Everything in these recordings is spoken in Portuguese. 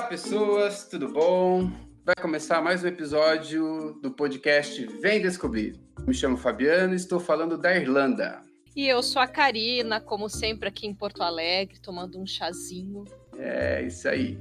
Olá, pessoas, tudo bom? Vai começar mais um episódio do podcast Vem Descobrir. Me chamo Fabiano e estou falando da Irlanda. E eu sou a Karina, como sempre aqui em Porto Alegre, tomando um chazinho. É, isso aí.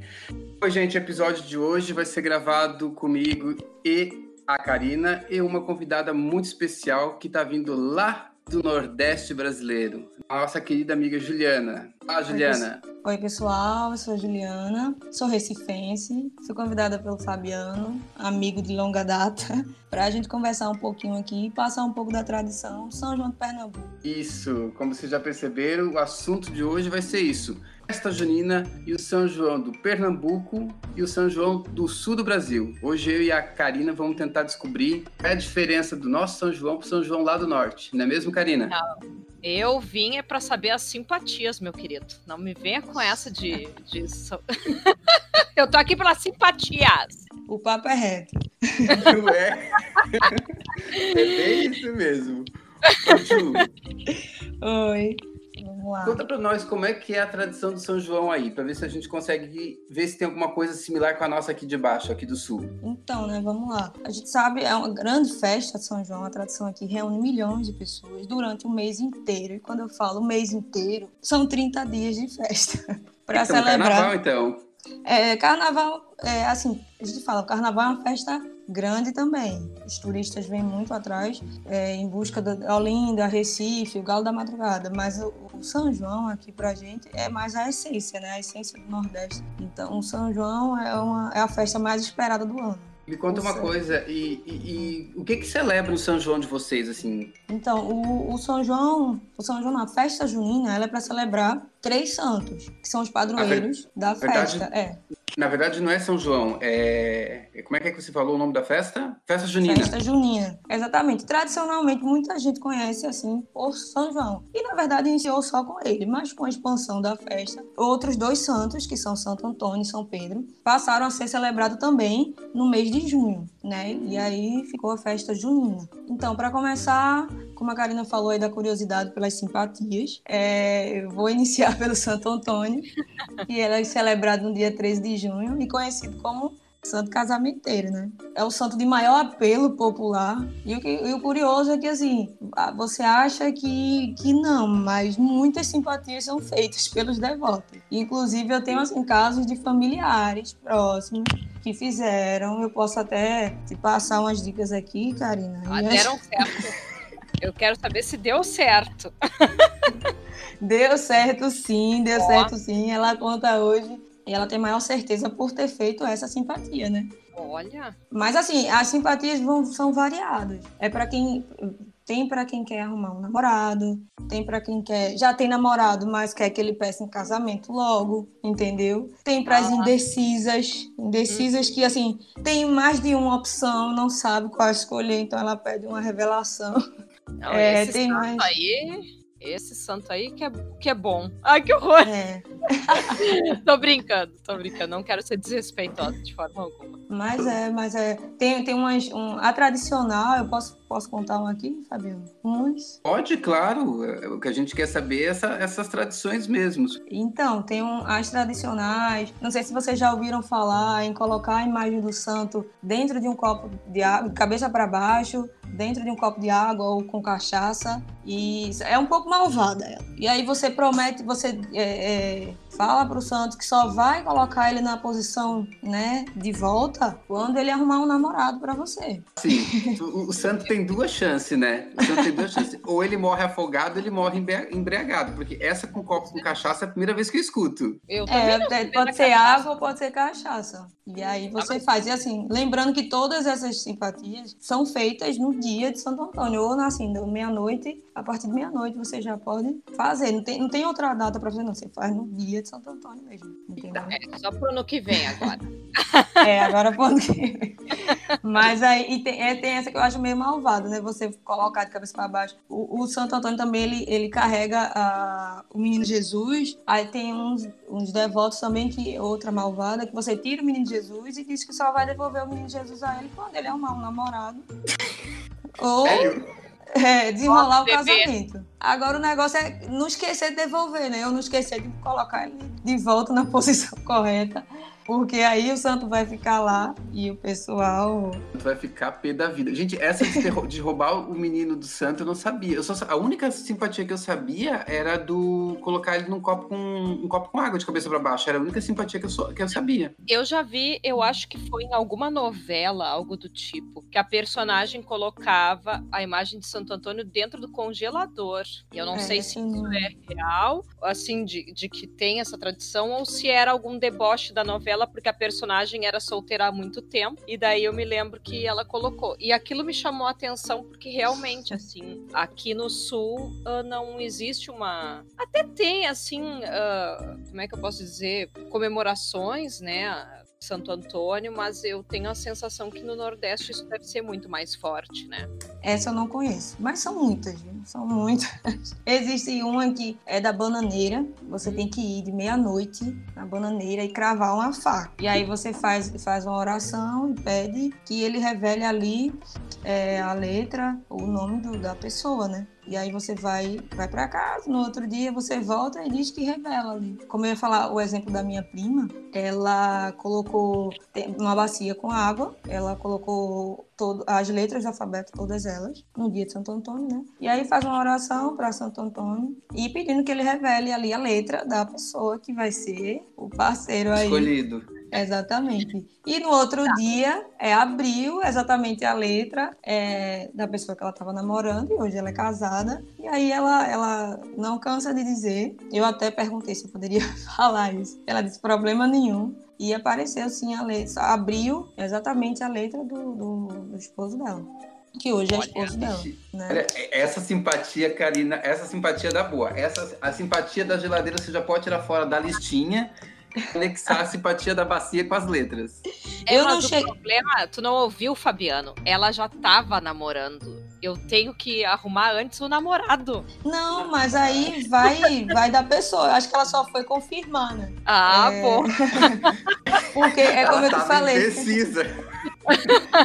Oi, gente, o episódio de hoje vai ser gravado comigo e a Karina e uma convidada muito especial que está vindo lá do Nordeste brasileiro, nossa querida amiga Juliana. Olá, Juliana. Oi, pessoal, eu sou a Juliana, sou recifense, fui convidada pelo Fabiano, amigo de longa data, para a gente conversar um pouquinho aqui e passar um pouco da tradição São João de Pernambuco. Isso, como vocês já perceberam, o assunto de hoje vai ser isso festa junina e o São João do Pernambuco e o São João do sul do Brasil. Hoje eu e a Karina vamos tentar descobrir qual é a diferença do nosso São João para o São João lá do norte. Não é mesmo, Karina? Não. Eu vim é para saber as simpatias, meu querido. Não me venha com essa de. de... eu tô aqui pelas simpatias. O papo é reto. Não é? é bem isso mesmo. Oi. Conta para nós como é que é a tradição do São João aí, para ver se a gente consegue ver se tem alguma coisa similar com a nossa aqui de baixo, aqui do sul. Então, né, vamos lá. A gente sabe, é uma grande festa de São João, a tradição aqui reúne milhões de pessoas durante o mês inteiro. E quando eu falo mês inteiro, são 30 dias de festa. para então, celebrar. Carnaval, então. É, carnaval, é, assim, a gente fala, o carnaval é uma festa grande também. Os turistas vêm muito atrás é, em busca da Olinda, Recife, o Galo da Madrugada, mas o, o São João aqui pra gente é mais a essência, né? A essência do Nordeste. Então, o São João é, uma, é a festa mais esperada do ano. Me conta uma coisa, e, e, e, o que que celebra o São João de vocês, assim? Então, o, o São João, o São João, a festa junina, ela é para celebrar três santos, que são os padroeiros ver... da festa. Verdade, é. Na verdade, não é São João, é. Como é que, é que você falou o nome da festa? Festa Junina. Festa Junina, exatamente. Tradicionalmente, muita gente conhece assim por São João. E na verdade iniciou só com ele, mas com a expansão da festa, outros dois santos, que são Santo Antônio e São Pedro, passaram a ser celebrados também no mês de junho, né? E aí ficou a festa junina. Então, para começar, como a Karina falou aí da curiosidade pelas simpatias, é, eu vou iniciar pelo Santo Antônio, que é celebrado no dia 13 de junho e conhecido como santo casamenteiro, né? É o santo de maior apelo popular. E o, que, e o curioso é que, assim, você acha que, que não, mas muitas simpatias são feitas pelos devotos. Inclusive, eu tenho, assim, casos de familiares próximos que fizeram. Eu posso até te passar umas dicas aqui, Karina. Ah, deram certo. Eu quero saber se deu certo. deu certo sim, deu certo sim. Ela conta hoje e ela tem maior certeza por ter feito essa simpatia, né? Olha. Mas assim, as simpatias vão, são variadas. É para quem tem para quem quer arrumar um namorado, tem para quem quer já tem namorado, mas quer que ele peça em casamento logo, entendeu? Tem para as ah. indecisas, indecisas hum. que assim tem mais de uma opção, não sabe qual escolher, então ela pede uma revelação. Não, é, tem mais aí esse santo aí que é, que é bom. Ai, que horror! É. tô brincando, tô brincando. Não quero ser desrespeitosa de forma alguma. Mas é, mas é. Tem, tem umas. Um, a tradicional, eu posso, posso contar um aqui, Fabiano? Uns? Pode, claro. O que a gente quer saber é essa, essas tradições mesmo. Então, tem um, as tradicionais. Não sei se vocês já ouviram falar em colocar a imagem do santo dentro de um copo de água, cabeça para baixo, dentro de um copo de água ou com cachaça. E é um pouco malvada ela. E aí você promete, você é, é, fala para o santo que só vai colocar ele na posição, né, de volta quando ele arrumar um namorado para você. Sim, o, o, santo tem duas chances, né? O santo tem duas chances. Ou ele morre afogado, ou ele morre embriagado, porque essa com copo com cachaça é a primeira vez que eu escuto. Eu é, é pode ser cachaça. água ou pode ser cachaça. E aí você faz. E assim, lembrando que todas essas simpatias são feitas no dia de Santo Antônio, ou assim, meia-noite, a partir de meia-noite você já pode fazer. Não tem, não tem outra data para fazer, não. Você faz no dia de Santo Antônio mesmo. Entendeu? É, só pro ano que vem agora. é, agora pro ano que vem. Mas aí tem, é, tem essa que eu acho meio malvada, né? Você colocar de cabeça para baixo. O, o, Santo Antônio também, ele, ele carrega a, o menino Jesus. Aí tem uns, uns devotos também, que outra malvada, que você tira o menino Jesus e diz que só vai devolver o menino Jesus a ele quando ele arrumar um namorado. Ou. Sério? É, desenrolar o casamento. Agora o negócio é não esquecer de devolver, né? Eu não esquecer de colocar ele de volta na posição correta. Porque aí o santo vai ficar lá e o pessoal. Vai ficar pé da vida. Gente, essa de, roubar o menino do santo eu não sabia. Eu só, a única simpatia que eu sabia era do colocar ele num copo com um copo com água de cabeça para baixo. Era a única simpatia que eu, que eu sabia. Eu já vi, eu acho que foi em alguma novela, algo do tipo, que a personagem colocava a imagem de Santo Antônio dentro do congelador. E eu não é, sei se isso é real, assim, de, de que tem essa tradição, ou se era algum deboche da novela porque a personagem era solteira há muito tempo. E daí eu me lembro que ela colocou. E aquilo me chamou a atenção porque realmente, assim, aqui no sul uh, não existe uma. Até tem, assim, uh, como é que eu posso dizer? Comemorações, né? Santo Antônio, mas eu tenho a sensação que no Nordeste isso deve ser muito mais forte, né? Essa eu não conheço, mas são muitas, são muitas. Existe uma que é da bananeira, você tem que ir de meia-noite na bananeira e cravar uma faca. E aí você faz, faz uma oração e pede que ele revele ali é, a letra, o nome do, da pessoa, né? E aí você vai, vai para casa, no outro dia você volta e diz que revela ali. Como eu ia falar o exemplo da minha prima, ela colocou uma bacia com água, ela colocou todo, as letras do alfabeto, todas elas, no dia de Santo Antônio, né? E aí faz uma oração para Santo Antônio e pedindo que ele revele ali a letra da pessoa que vai ser o parceiro aí. Escolhido Exatamente. E no outro tá. dia, é, abriu exatamente a letra é, da pessoa que ela estava namorando, e hoje ela é casada. E aí ela, ela não cansa de dizer. Eu até perguntei se eu poderia falar isso. Ela disse: problema nenhum. E apareceu sim a letra, abriu exatamente a letra do, do, do esposo dela que hoje é esposo dela. Né? Essa simpatia, Karina, essa simpatia da boa. Essa, a simpatia da geladeira você já pode tirar fora da listinha anexar a simpatia da bacia com as letras. É, eu não cheguei. problema, tu não ouviu, Fabiano? Ela já tava namorando. Eu tenho que arrumar antes o namorado. Não, mas aí vai, vai da pessoa. Eu acho que ela só foi confirmar, né? Ah, é... pô. Porque é como ela eu te falei. Precisa.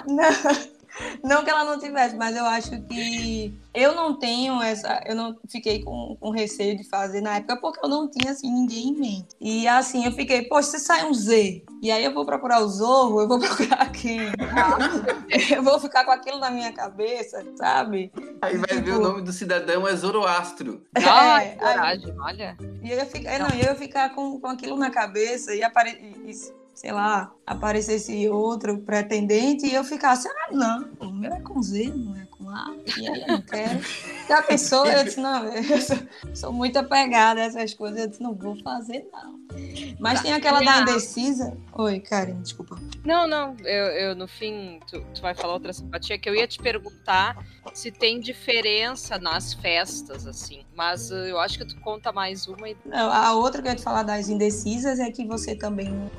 não. Não que ela não tivesse, mas eu acho que eu não tenho essa. Eu não fiquei com, com receio de fazer na época porque eu não tinha assim ninguém em mente. E assim, eu fiquei, poxa, se sai um Z, e aí eu vou procurar o Zorro, eu vou procurar quem? eu vou ficar com aquilo na minha cabeça, sabe? Aí vai tipo... ver o nome do cidadão é Zoroastro. É, Ai, coragem, aí... olha. E eu ia ficar, não, eu ia ficar com, com aquilo na cabeça e aparecer sei lá, aparecesse outro pretendente e eu ficasse, ah, não, o meu é com Z, não é com A, e aí eu não quero. A pessoa, eu disse, não, eu sou, sou muito apegada a essas coisas, eu disse, não vou fazer, não. Mas tem aquela da indecisa. Oi, Karen, desculpa. Não, não, eu, eu no fim, tu, tu vai falar outra simpatia, que eu ia te perguntar se tem diferença nas festas, assim. Mas uh, eu acho que tu conta mais uma. E... Não, a outra que eu ia te falar das indecisas é que você também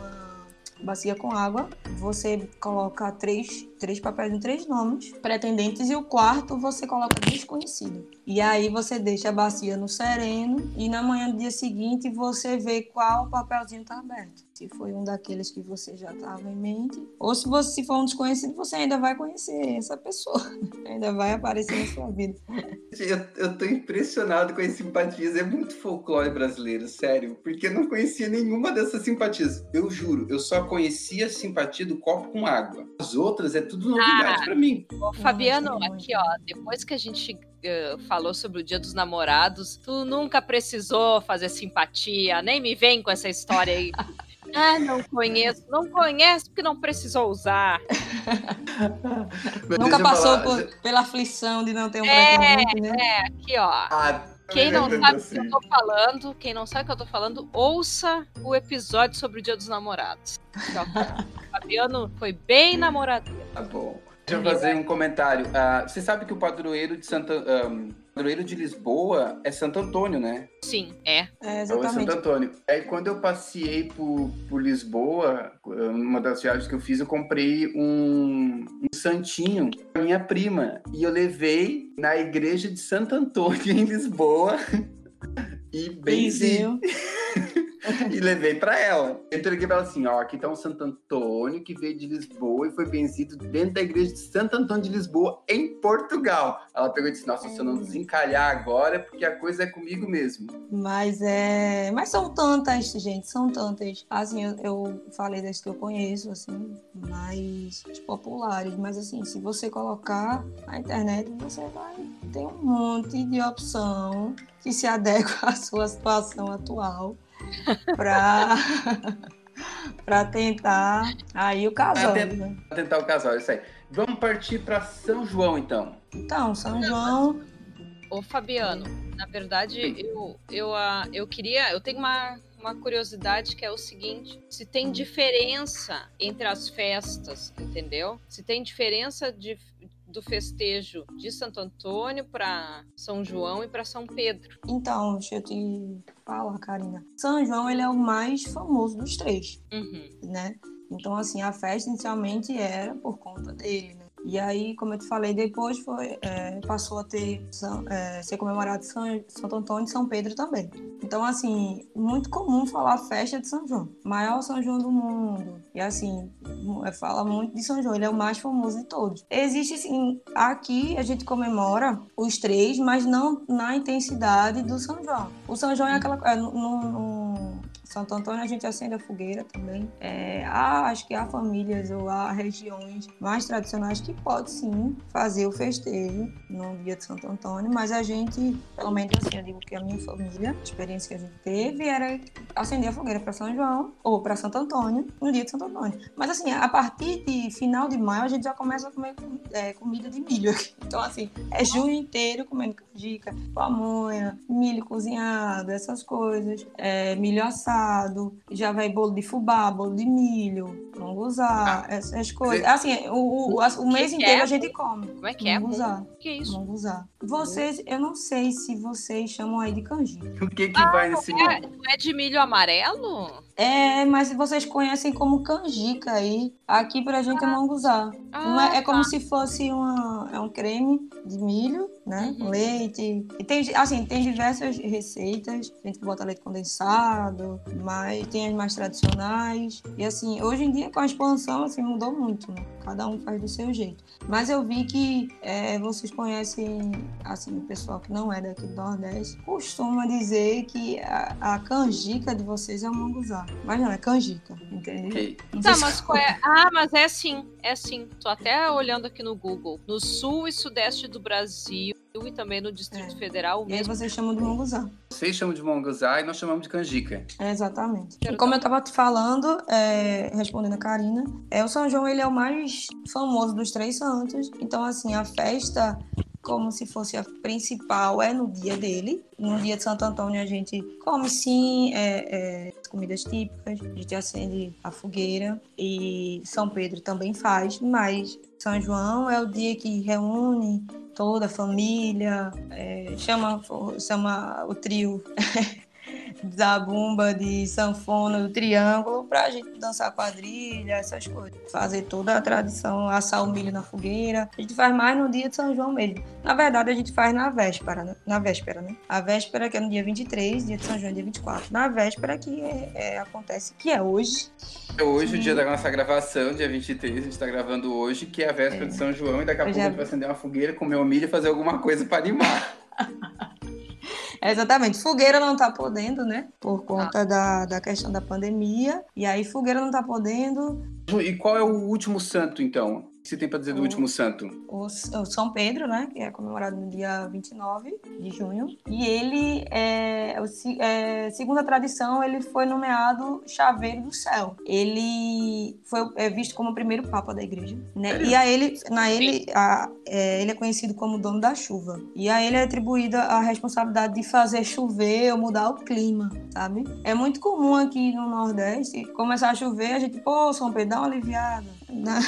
bacia com água, você coloca três, três papéis em três nomes pretendentes e o quarto você coloca desconhecido. E aí você deixa a bacia no sereno e na manhã do dia seguinte você vê qual papelzinho está aberto. Se foi um daqueles que você já estava em mente, ou se você se for um desconhecido, você ainda vai conhecer essa pessoa, ainda vai aparecer na sua vida. Eu, eu tô impressionado com as simpatias, é muito folclore brasileiro, sério, porque eu não conhecia nenhuma dessas simpatias. Eu juro, eu só conhecia a simpatia do copo com água. As outras é tudo novidade ah, para mim. Ô, Fabiano, aqui ó, depois que a gente Uh, falou sobre o Dia dos Namorados, tu nunca precisou fazer simpatia, nem me vem com essa história aí. Ah, não conheço. Não conhece porque não precisou usar. Nunca passou por, pela aflição de não ter um é, né? É, aqui, ó. Ah, quem não sabe o que eu tô falando, quem não sabe o que eu tô falando, ouça o episódio sobre o Dia dos Namorados. O Fabiano foi bem namoradeiro. Tá bom. Deixa eu fazer um comentário. Uh, você sabe que o padroeiro de Santa. Um, padroeiro de Lisboa é Santo Antônio, né? Sim, é. É, exatamente. É Santo Antônio. Aí quando eu passei por, por Lisboa, numa das viagens que eu fiz, eu comprei um, um santinho pra minha prima. E eu levei na igreja de Santo Antônio, em Lisboa. E benzi. e levei para ela. Eu entreguei para ela assim, ó, aqui tá um Santo Antônio que veio de Lisboa e foi benzido dentro da igreja de Santo Antônio de Lisboa, em Portugal. Ela pegou e disse, nossa, se eu não desencalhar agora, é porque a coisa é comigo mesmo. Mas é... Mas são tantas, gente, são tantas. Assim, eu, eu falei das que eu conheço, assim, mais populares. Mas assim, se você colocar na internet, você vai ter um monte de opção que se adequa à sua situação atual para para tentar aí o casal. Para tentar, né? tentar o casal, isso aí. Vamos partir para São João, então. Então, São João. Ô, Fabiano, na verdade, eu, eu, uh, eu queria. Eu tenho uma, uma curiosidade que é o seguinte: se tem diferença entre as festas, entendeu? Se tem diferença de do festejo de Santo Antônio para São João e para São Pedro? Então, deixa eu te falar, Karina. São João ele é o mais famoso dos três, uhum. né? Então, assim, a festa inicialmente era por conta dele, né? E aí, como eu te falei, depois foi, é, passou a ter é, ser comemorado São, Santo Antônio e São Pedro também. Então, assim, muito comum falar festa de São João, maior São João do mundo. E assim, é, fala muito de São João, ele é o mais famoso de todos. Existe, sim, aqui a gente comemora os três, mas não na intensidade do São João. O São João é aquela. É, no, no, Santo Antônio a gente acende a fogueira também. É, há, acho que há famílias ou há regiões mais tradicionais que pode sim fazer o festejo no dia de Santo Antônio, mas a gente, pelo menos assim, eu digo que a minha família, a experiência que a gente teve era acender a fogueira para São João ou para Santo Antônio no dia de Santo Antônio. Mas assim, a partir de final de maio a gente já começa a comer é, comida de milho. Então assim, é junho inteiro comendo canjica, pamonha, milho cozinhado, essas coisas, é, milho assado já vai bolo de fubá, bolo de milho, manguzá, ah, essas coisas. Assim, o, o, o mês inteiro é? a gente come. Como é que é? Manguzá. O que é isso? Manguzá. Vocês, eu não sei se vocês chamam aí de canjica. O que que ah, vai nesse é, Não é de milho amarelo? É, mas vocês conhecem como canjica aí. Aqui pra gente é ah. é manguzá. Ah, é, é como tá. se fosse uma, é um creme de milho, né? Uhum. Leite. E tem, assim, tem diversas receitas. A gente bota leite condensado, mas tem as mais tradicionais. E assim, hoje em dia com a expansão, assim, mudou muito, né? Cada um faz do seu jeito. Mas eu vi que é, vocês conhecem, assim, o pessoal que não é daqui do Nordeste, costuma dizer que a, a canjica de vocês é o manguzá. Mas não, é canjica, entendeu? Okay. Tá, mas qual é? Ah, mas é sim, é sim. Tô até olhando aqui no Google. No sul e sudeste do Brasil e também no Distrito é. Federal. E aí vocês chamam de monguzá. Vocês chamam de monguzá e nós chamamos de canjica. É, exatamente. E como eu estava te falando, é, respondendo a Karina, é, o São João ele é o mais famoso dos três santos. Então, assim, a festa como se fosse a principal, é no dia dele. No dia de Santo Antônio a gente come sim é, é, comidas típicas, a gente acende a fogueira e São Pedro também faz, mas São João é o dia que reúne toda a família, é, chama, chama o trio da bumba, de sanfona, do triângulo, para a gente dançar quadrilha, essas coisas. Fazer toda a tradição, assar o milho na fogueira. A gente faz mais no dia de São João mesmo. Na verdade, a gente faz na véspera, né? Na véspera, né? A véspera que é no dia 23, dia de São João é dia 24. Na véspera que é, é, acontece, que é hoje. É hoje, Sim. o dia da nossa gravação, dia 23, a gente está gravando hoje, que é a véspera é. de São João, e daqui a pouco já... a gente vai acender uma fogueira, comer o milho e fazer alguma coisa para animar. Exatamente. Fogueira não está podendo, né? Por conta ah. da, da questão da pandemia. E aí, Fogueira não está podendo. E qual é o último santo, então? Que você tem para dizer do o, último santo? O, o, São Pedro, né? Que é comemorado no dia 29 de junho. E ele, é, é, segundo a tradição, ele foi nomeado chaveiro do céu. Ele foi é, visto como o primeiro papa da igreja. Né? E a ele, na ele, a, é, ele é conhecido como dono da chuva. E a ele é atribuída a responsabilidade de fazer chover ou mudar o clima, sabe? É muito comum aqui no Nordeste começar a chover, a gente, pô, São Pedro, dá uma aliviada. Né?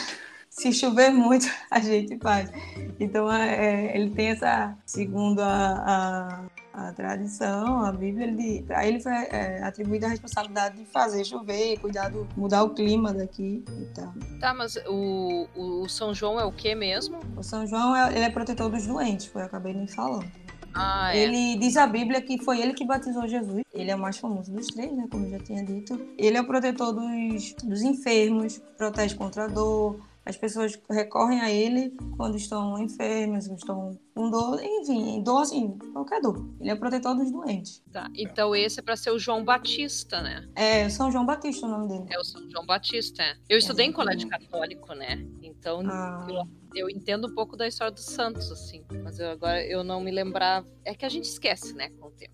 Se chover muito, a gente faz. Então, é, ele tem essa, segundo a, a, a tradição, a Bíblia, ele, a ele foi é, atribuída a responsabilidade de fazer chover, cuidar do, mudar o clima daqui e tal. Tá, mas o, o São João é o que mesmo? O São João, é, ele é protetor dos doentes, foi eu acabei nem falando. Ah, é. Ele diz a Bíblia que foi ele que batizou Jesus. Ele é o mais famoso dos três, né? Como eu já tinha dito. Ele é o protetor dos, dos enfermos, protege contra a dor, as pessoas recorrem a ele quando estão enfermas, estão com dor, enfim, dor assim, qualquer dor. Ele é o protetor dos doentes. Tá, então esse é para ser o João Batista, né? É, São João Batista o nome dele. É o São João Batista, é. Eu estudei é, em colégio católico, né? Então, ah. eu eu entendo um pouco da história dos santos, assim, mas eu, agora eu não me lembrava. É que a gente esquece, né, com o tempo.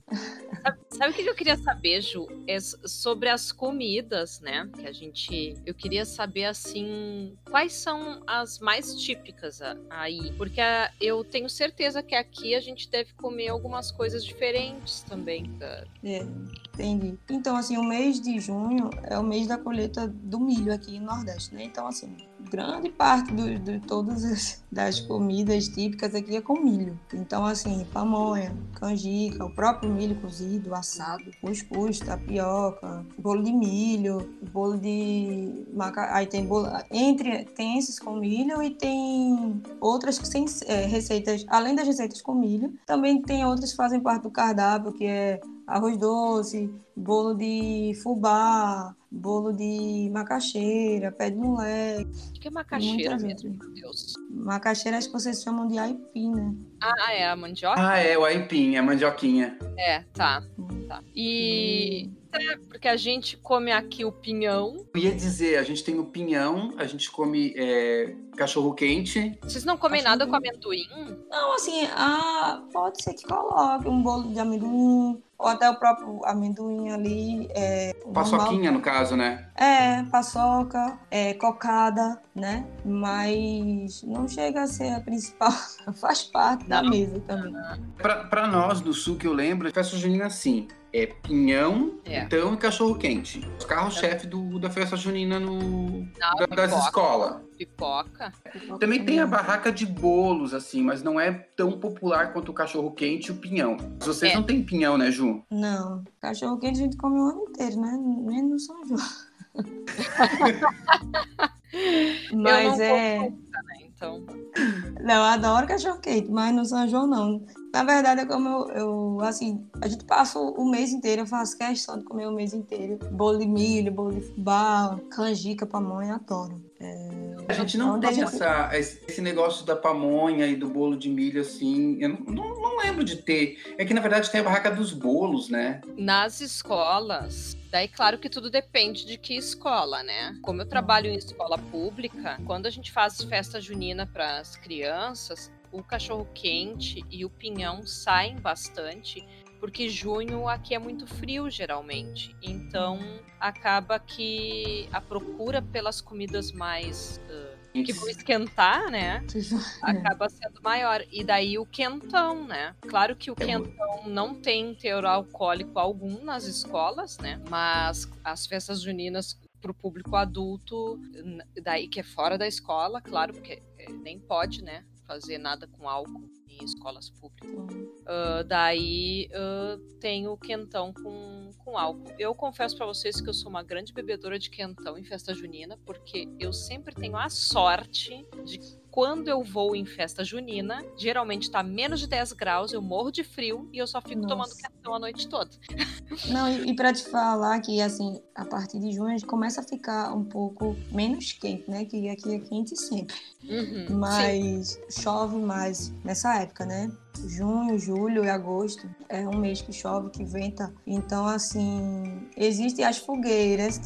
sabe, o que eu queria saber, Ju? É sobre as comidas, né? Que a gente. Eu queria saber, assim, quais são as mais típicas aí. Porque eu tenho certeza que aqui a gente deve comer algumas coisas diferentes também. É, entendi. Então, assim, o mês de junho é o mês da colheita do milho aqui no Nordeste, né? Então, assim, grande parte de do, todas as das comidas típicas aqui é com milho. Então, assim, pamonha, canjica, o próprio milho cozido, assado, cuscuz, tapioca, bolo de milho, bolo de maca... aí tem bolo entre tem esses com milho e tem outras que tem é, receitas além das receitas com milho, também tem outras que fazem parte do cardápio que é arroz doce, bolo de fubá, bolo de macaxeira, pé de moleque. O que é macaxeira mesmo, meu Deus? Macaxeira acho que vocês chamam de aipim, né? Ah, é a mandioca? Ah, é o aipim, é a mandioquinha. É, tá. Hum. tá. E... Hum. É, porque a gente come aqui o pinhão. Eu ia dizer, a gente tem o pinhão, a gente come é, cachorro quente. Vocês não comem cachorro... nada com amendoim? Não, assim, ah, pode ser que coloque um bolo de amendoim, ou até o próprio amendoim ali. É, Paçoquinha, normal. no caso, né? É, paçoca, é, cocada, né? Mas não chega a ser a principal, faz parte da mesa também. Para nós do sul que eu lembro, festa junina assim, é pinhão, é. então e cachorro quente. Os carros-chefe da festa junina no, da, das escolas. Pipoca. Também tem a barraca de bolos, assim, mas não é tão popular quanto o cachorro quente e o pinhão. Vocês é. não têm pinhão, né, Ju? Não. Cachorro quente a gente come o ano inteiro, né? Nem no São João. mas é. Então. Não, eu adoro cachorro quente, mas no São João não. Na verdade, é como eu, eu, assim, a gente passa o mês inteiro, eu faço questão de comer o mês inteiro. Bolo de milho, bolo de fubá, canjica, pamonha, adoro. É... A gente não então, tem essa, esse negócio da pamonha e do bolo de milho, assim. Eu não, não, não, lembro de ter. É que, na verdade, tem a barraca dos bolos, né? Nas escolas. Daí, claro que tudo depende de que escola, né? Como eu trabalho em escola pública, quando a gente faz festa junina para as crianças, o cachorro quente e o pinhão saem bastante porque junho aqui é muito frio geralmente. Então acaba que a procura pelas comidas mais uh, que vão esquentar, né? acaba sendo maior. E daí o quentão, né? Claro que o é quentão não tem teor alcoólico algum nas escolas, né? Mas as festas juninas para o público adulto, daí que é fora da escola, claro, porque eh, nem pode, né? Fazer nada com álcool em escolas públicas. Uh, daí uh, tem o quentão com, com álcool. Eu confesso para vocês que eu sou uma grande bebedora de quentão em festa junina, porque eu sempre tenho a sorte de quando eu vou em festa junina, geralmente tá menos de 10 graus, eu morro de frio e eu só fico Nossa. tomando quentão a noite toda. Não, e, e para te falar que, assim, a partir de junho a gente começa a ficar um pouco menos quente, né? Que aqui é quente sempre. Uhum, Mas sim. chove mais nessa época, né? Junho, julho e agosto é um mês que chove, que venta. Então, assim, existem as fogueiras,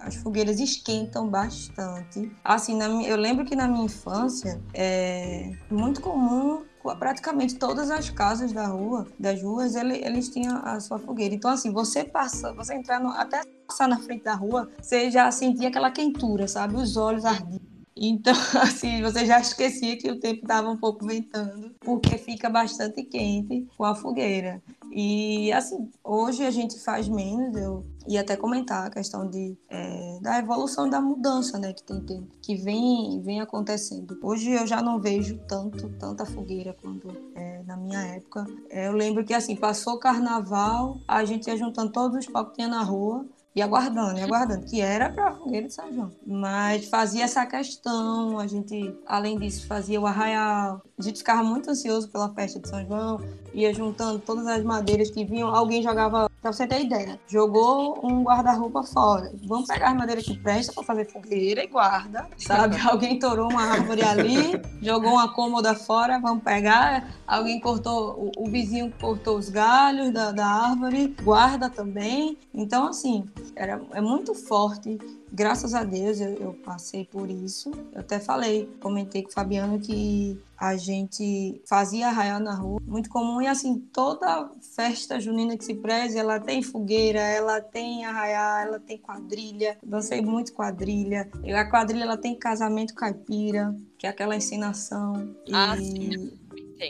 as fogueiras esquentam bastante. Assim, na, eu lembro que na minha infância é muito comum praticamente todas as casas da rua, das ruas, ele, eles tinham a sua fogueira. Então, assim, você passa, você entrar no, até passar na frente da rua, você já sentia aquela quentura, sabe? Os olhos ardiam. Então, assim, você já esquecia que o tempo estava um pouco ventando, porque fica bastante quente com a fogueira. E, assim, hoje a gente faz menos, eu ia até comentar a questão de, é, da evolução da mudança, né, que, tem, que vem, vem acontecendo. Hoje eu já não vejo tanto, tanta fogueira quanto é, na minha época. É, eu lembro que, assim, passou o carnaval, a gente ia juntando todos os pau que tinha na rua, e aguardando, e aguardando, que era para a fogueira de São João. Mas fazia essa questão, a gente, além disso, fazia o arraial. A gente ficava muito ansioso pela festa de São João, ia juntando todas as madeiras que vinham, alguém jogava, pra você ter ideia, jogou um guarda-roupa fora. Vamos pegar as madeiras que presta para fazer fogueira e guarda, sabe? alguém torou uma árvore ali, jogou uma cômoda fora, vamos pegar. Alguém cortou, o, o vizinho cortou os galhos da, da árvore, guarda também. Então, assim, era, é muito forte graças a Deus eu, eu, passei por isso. Eu até falei, comentei com o Fabiano que a gente fazia arraial na rua, muito comum, e assim, toda festa junina que se preze, ela tem fogueira, ela tem arraial, ela tem quadrilha, dancei muito quadrilha, e a quadrilha ela tem casamento caipira, que é aquela ensinação. Ah, e... sim.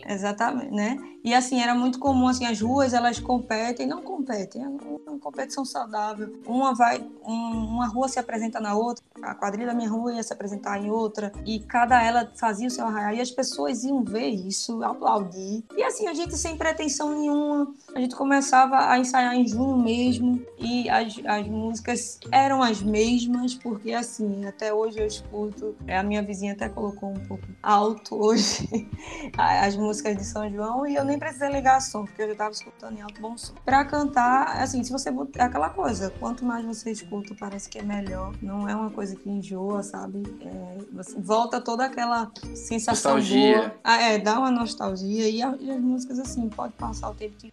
Exatamente, né? E assim, era muito comum, assim, as ruas elas competem, não competem, é uma competição saudável. Uma vai, um, uma rua se apresenta na outra, a quadrilha da minha rua ia se apresentar em outra, e cada ela fazia o seu arraial, e as pessoas iam ver isso, aplaudir. E assim, a gente sem pretensão nenhuma, a gente começava a ensaiar em junho mesmo, e as, as músicas eram as mesmas, porque assim, até hoje eu escuto, a minha vizinha até colocou um pouco alto hoje as músicas de São João, e eu nem precisei ligar som, porque eu já estava escutando em alto bom som. Pra cantar, assim, se você é aquela coisa, quanto mais você escuta, parece que é melhor. Não é uma coisa que enjoa, sabe? É, você volta toda aquela sensação nostalgia. boa. Ah, é, dá uma nostalgia. E, e as músicas, assim, pode passar o tempo que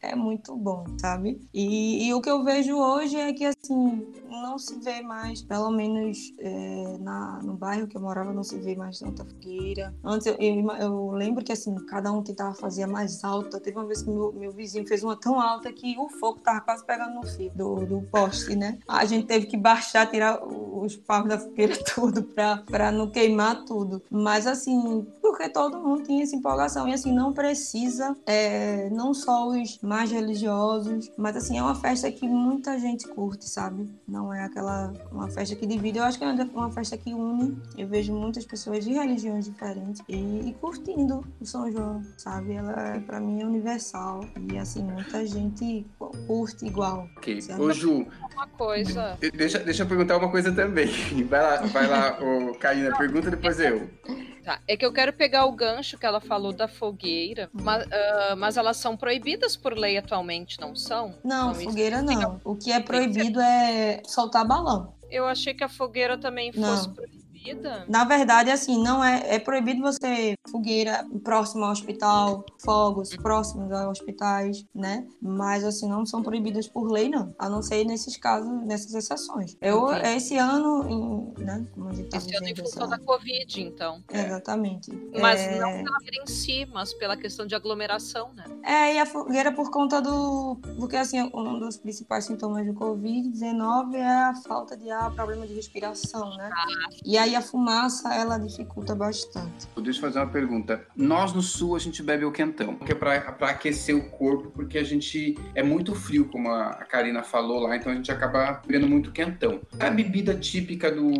é muito bom, sabe? E, e, o que eu vejo hoje é que, assim, não se vê mais, pelo menos é, na, no bairro que eu morava, não se vê mais tanta fogueira. Antes eu, eu, eu, lembro que, assim, cada um tentava fazer a mais alta. Teve uma vez que meu, meu vizinho fez uma tão alta que o fogo tava quase pegando no fio do, do poste, né? A gente teve que baixar, tirar os paus da fogueira tudo pra não queimar tudo. Mas, assim, porque todo mundo tinha essa empolgação. E, assim, não precisa, é, não só os mais religiosos, mas assim, é uma festa que muita gente curte, sabe? Não é aquela uma festa que divide, eu acho que é uma festa que une. Eu vejo muitas pessoas de religiões diferentes e, e curtindo o São João, sabe? Ela para mim é universal e assim, muita gente curte igual. OK. Ô Ju, uma coisa. Deixa, deixa eu perguntar uma coisa também. Vai lá, vai lá, ô, Karina, pergunta depois eu. Tá, é que eu quero pegar o gancho que ela falou da fogueira, mas, uh, mas elas são proibidas por lei atualmente, não são? Não, não fogueira não. O que é proibido é soltar balão. Eu achei que a fogueira também fosse proibida proibida? Na verdade, assim, não é, é proibido você fogueira próximo ao hospital, fogos próximos aos hospitais, né? Mas, assim, não são proibidas por lei, não. A não ser nesses casos, nessas exceções. Eu, okay. esse ano, em, né? Como a gente tá esse ano em função da Covid, então. É. Exatamente. Mas é... não pela em si, mas pela questão de aglomeração, né? É, e a fogueira por conta do... Porque, assim, um dos principais sintomas do Covid-19 é a falta de ar, problema de respiração, né? Ah. E aí a fumaça ela dificulta bastante. Deixa eu fazer uma pergunta. Nós no sul a gente bebe o quentão, que é para aquecer o corpo, porque a gente é muito frio, como a Karina falou lá, então a gente acaba bebendo muito quentão. É a bebida típica do,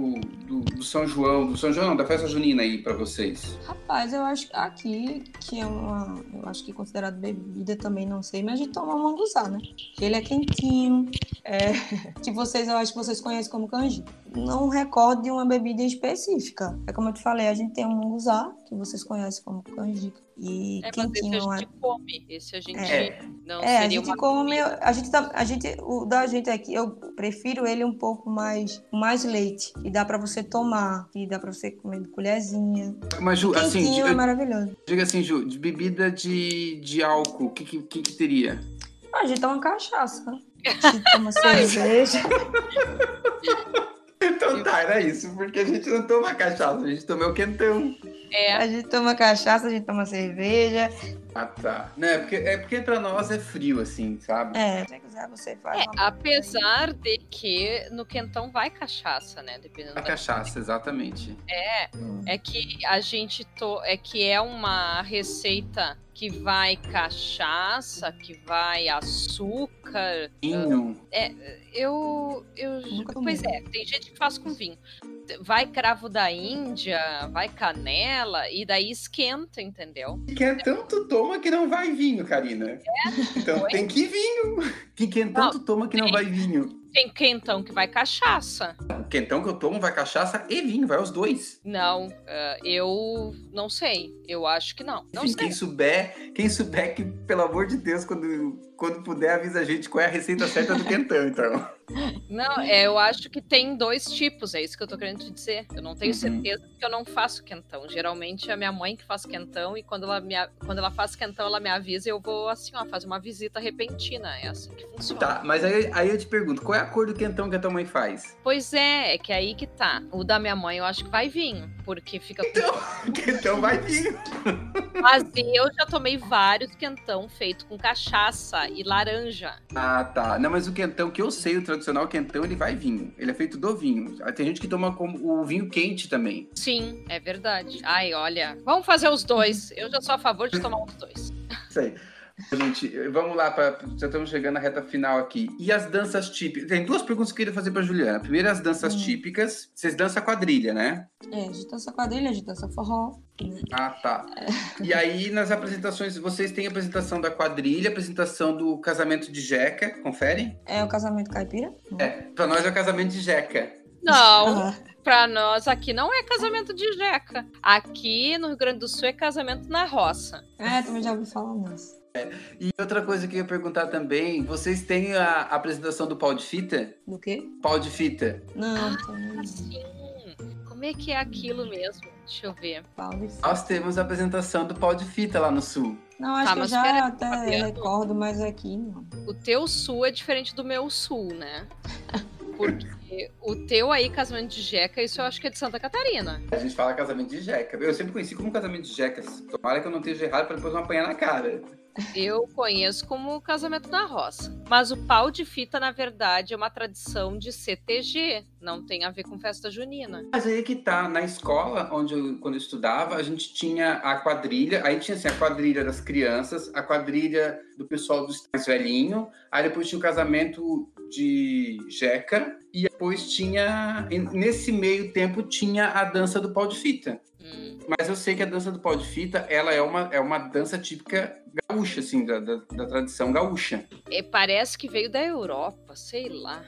do, do São João, do São João não, da festa junina aí para vocês? Rapaz, eu acho que aqui, que é uma, eu acho que é considerado bebida também, não sei, mas a gente toma manguzá, né? Ele é quentinho, é, que vocês, eu acho que vocês conhecem como canjica não recordo de uma bebida específica. É como eu te falei, a gente tem um munguzá, que vocês conhecem como canjica. E é, quentinho. Mas esse a gente come. Esse a gente é. não é, a gente come. A gente, tá, a gente, o da gente aqui, eu prefiro ele um pouco mais, mais leite. E dá para você tomar. E dá para você comer de colherzinha. Mas, Ju, assim. é maravilhoso. Diga assim, Ju, de bebida de, de álcool, o que, que, que teria? A gente toma cachaça. A gente toma cerveja. Então tá, era isso, porque a gente não toma cachaça, a gente toma o quentão. É. A gente toma cachaça, a gente toma cerveja. Ah, tá. Não, é porque, é porque pra nós é frio, assim, sabe? É, se quiser você faz. É, apesar de que no quentão vai cachaça, né? Dependendo a cachaça, exatamente. É, hum. é que a gente to... é que é uma receita que vai cachaça, que vai açúcar. Vinho. É, eu, eu pois é, tem gente que faz com vinho. Vai cravo da Índia, vai canela e daí esquenta, entendeu? Quer tanto toma que não vai vinho, Karina. É? Então Oi? tem que vinho. Que quer tanto toma que não vai vinho. Tem quentão que vai cachaça. O quentão que eu tomo vai cachaça e vinho, vai os dois. Não, uh, eu não sei. Eu acho que não. não Enfim, quem souber, quem souber que, pelo amor de Deus, quando, quando puder, avisa a gente qual é a receita certa do quentão, então. Não, é, eu acho que tem dois tipos, é isso que eu tô querendo te dizer. Eu não tenho uhum. certeza que eu não faço quentão. Geralmente é a minha mãe que faz quentão e quando ela, me, quando ela faz quentão, ela me avisa e eu vou assim, ó, fazer uma visita repentina. É assim que funciona. Tá, mas aí, aí eu te pergunto, qual é a cor do quentão que a tua mãe faz? Pois é, é que aí que tá. O da minha mãe eu acho que vai vinho, porque fica. Então, quentão vai vinho. Mas eu já tomei vários quentão feito com cachaça e laranja. Ah, tá. Não, mas o quentão que eu sei, o tradicional quentão, ele vai vinho. Ele é feito do vinho. Tem gente que toma como o vinho quente também. Sim, é verdade. Ai, olha. Vamos fazer os dois. Eu já sou a favor de tomar os dois. Isso aí. Gente, vamos lá, pra, já estamos chegando na reta final aqui. E as danças típicas? Tem duas perguntas que eu queria fazer para Juliana. Primeiro, as danças hum. típicas. Vocês dançam quadrilha, né? É, a gente dança quadrilha, a gente dança forró. Ah, tá. É. E aí, nas apresentações, vocês têm a apresentação da quadrilha, apresentação do casamento de Jeca, confere? É o casamento caipira? É, para nós é o casamento de Jeca. Não, uhum. para nós aqui não é casamento de jeca. Aqui no Rio Grande do Sul é casamento na roça. É, também já ouvi falar nisso. É. E outra coisa que eu ia perguntar também, vocês têm a apresentação do pau de fita? Do quê? Pau de fita. Não, ah, sim. Como é que é aquilo mesmo? Deixa eu ver. Pau de fita. Nós temos a apresentação do pau de fita lá no sul. Não, acho tá, que eu já pera, até Fabiano, recordo, mas aqui não. O teu sul é diferente do meu sul, né? Porque o teu aí, casamento de Jeca, isso eu acho que é de Santa Catarina. A gente fala casamento de Jeca. Eu sempre conheci como casamento de Jeca. Tomara que eu não esteja errado para depois não apanhar na cara. Eu conheço como casamento na roça. Mas o pau de fita, na verdade, é uma tradição de CTG. Não tem a ver com festa junina. Mas aí que tá. Na escola, onde eu, quando eu estudava, a gente tinha a quadrilha. Aí tinha assim, a quadrilha das crianças, a quadrilha do pessoal dos mais velhinho. Aí depois tinha o casamento de Jeca. E depois tinha. Nesse meio tempo tinha a dança do pau de fita. Hum. Mas eu sei que a dança do pau de fita, ela é uma, é uma dança típica gaúcha, assim, da, da, da tradição gaúcha. E parece que veio da Europa, sei lá.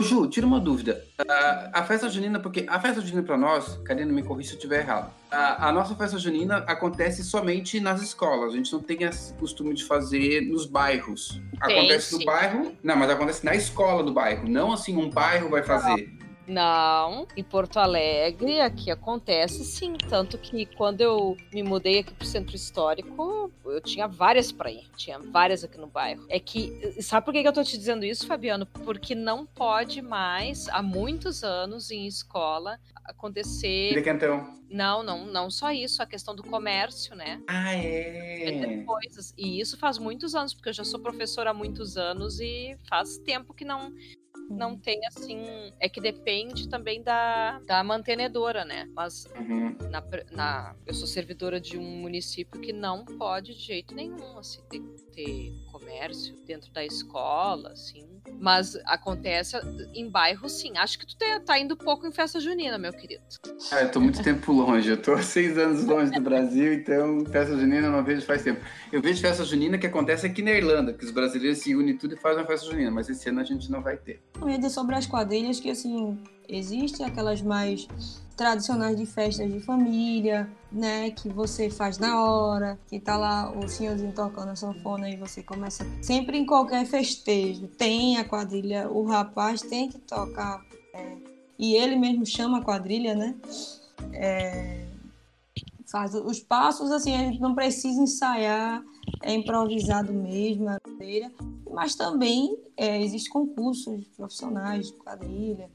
Ju, tira uma dúvida. Uh, a festa junina, porque a festa junina para nós, Karina, me corrija se eu estiver errado. A nossa festa junina acontece somente nas escolas. A gente não tem esse costume de fazer nos bairros. Tem, acontece sim. no bairro, não, mas acontece na escola do bairro. Não assim, um bairro vai fazer. Não, em Porto Alegre aqui acontece sim, tanto que quando eu me mudei aqui pro centro histórico, eu tinha várias para ir, tinha várias aqui no bairro. É que sabe por que eu tô te dizendo isso, Fabiano? Porque não pode mais há muitos anos em escola acontecer. Decantão. Não, não, não só isso, a questão do comércio, né? Ah, é. Coisas. E isso faz muitos anos, porque eu já sou professora há muitos anos e faz tempo que não não tem assim. É que depende também da, da mantenedora, né? Mas uhum. na, na, eu sou servidora de um município que não pode de jeito nenhum assim, ter, ter comércio dentro da escola, assim. Mas acontece em bairros, sim. Acho que tu tá indo pouco em festa junina, meu querido. Ah, eu tô muito tempo longe. Eu tô seis anos longe do Brasil, então festa junina eu não vejo faz tempo. Eu vejo festa junina que acontece aqui na Irlanda, que os brasileiros se unem tudo e fazem uma festa junina, mas esse ano a gente não vai ter. Eu ia dizer sobre as quadrilhas que, assim, existem aquelas mais tradicionais de festas de família, né, que você faz na hora, que tá lá o senhorzinho tocando a sanfona e você começa sempre em qualquer festejo, tem a quadrilha, o rapaz tem que tocar é, e ele mesmo chama a quadrilha, né? É, faz os passos assim, a gente não precisa ensaiar, é improvisado mesmo, mas também é, existem concursos profissionais de quadrilha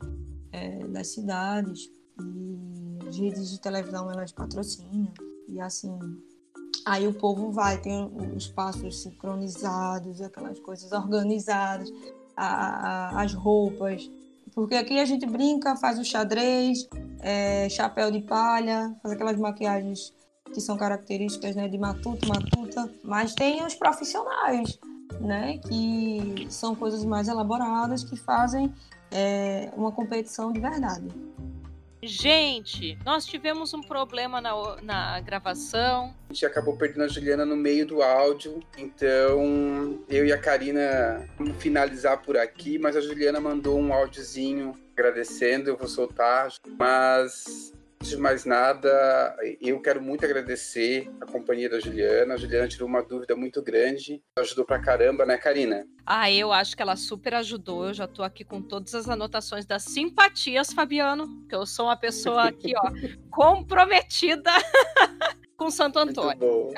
é, das cidades e as redes de televisão elas patrocinam e assim aí o povo vai tem os passos sincronizados aquelas coisas organizadas a, a, as roupas porque aqui a gente brinca faz o xadrez é, chapéu de palha faz aquelas maquiagens que são características né, de matuto matuta mas tem os profissionais né que são coisas mais elaboradas que fazem é, uma competição de verdade Gente, nós tivemos um problema na, na gravação. A gente acabou perdendo a Juliana no meio do áudio, então eu e a Karina vamos finalizar por aqui, mas a Juliana mandou um áudiozinho agradecendo, eu vou soltar, mas Antes de mais nada, eu quero muito agradecer a companhia da Juliana. A Juliana tirou uma dúvida muito grande, ajudou pra caramba, né, Karina? Ah, eu acho que ela super ajudou. Eu já tô aqui com todas as anotações das simpatias, Fabiano, que eu sou uma pessoa aqui, ó, comprometida com Santo Antônio. Muito bom.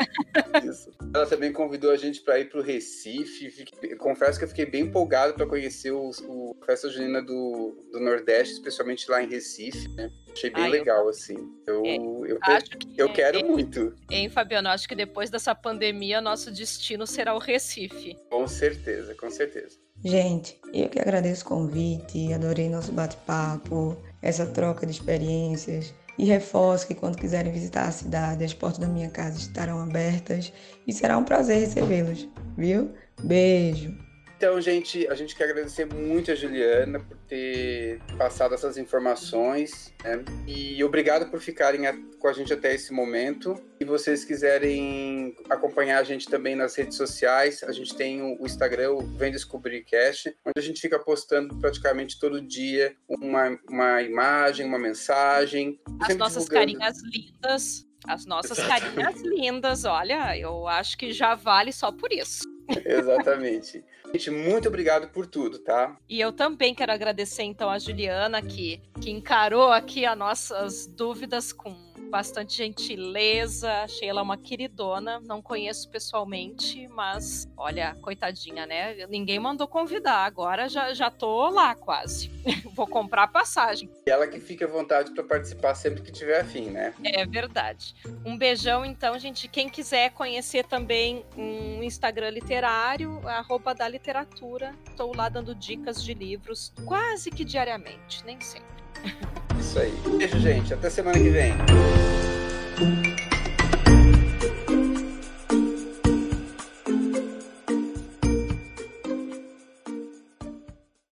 Isso. Ela também convidou a gente para ir para o Recife. Confesso que eu fiquei bem empolgado para conhecer o, o Festa Junina do, do Nordeste, especialmente lá em Recife. Né? Achei bem ah, legal, eu... assim. Eu, é, eu, que, eu quero é, muito. Hein, Fabiano? Acho que depois dessa pandemia, nosso destino será o Recife. Com certeza, com certeza. Gente, eu que agradeço o convite, adorei nosso bate-papo, essa troca de experiências. E reforço que quando quiserem visitar a cidade, as portas da minha casa estarão abertas e será um prazer recebê-los, viu? Beijo! Então, gente, a gente quer agradecer muito a Juliana por ter passado essas informações né? e obrigado por ficarem a, com a gente até esse momento. Se vocês quiserem acompanhar a gente também nas redes sociais, a gente tem o, o Instagram, o Vem Descobrir Cast, onde a gente fica postando praticamente todo dia uma, uma imagem, uma mensagem. As nossas carinhas lindas. As nossas Exatamente. carinhas lindas, olha, eu acho que já vale só por isso. Exatamente. Gente, muito obrigado por tudo, tá? E eu também quero agradecer então a Juliana que, que encarou aqui as nossas dúvidas com bastante gentileza. Achei ela uma queridona. Não conheço pessoalmente, mas olha, coitadinha, né? Ninguém mandou convidar. Agora já, já tô lá quase. Vou comprar a passagem. E ela que fica à vontade para participar sempre que tiver afim, né? É verdade. Um beijão, então, gente. Quem quiser conhecer também um Instagram literário, arroba da literatura. Estou lá dando dicas de livros quase que diariamente, nem sempre. Isso aí. Beijo, gente. Até semana que vem.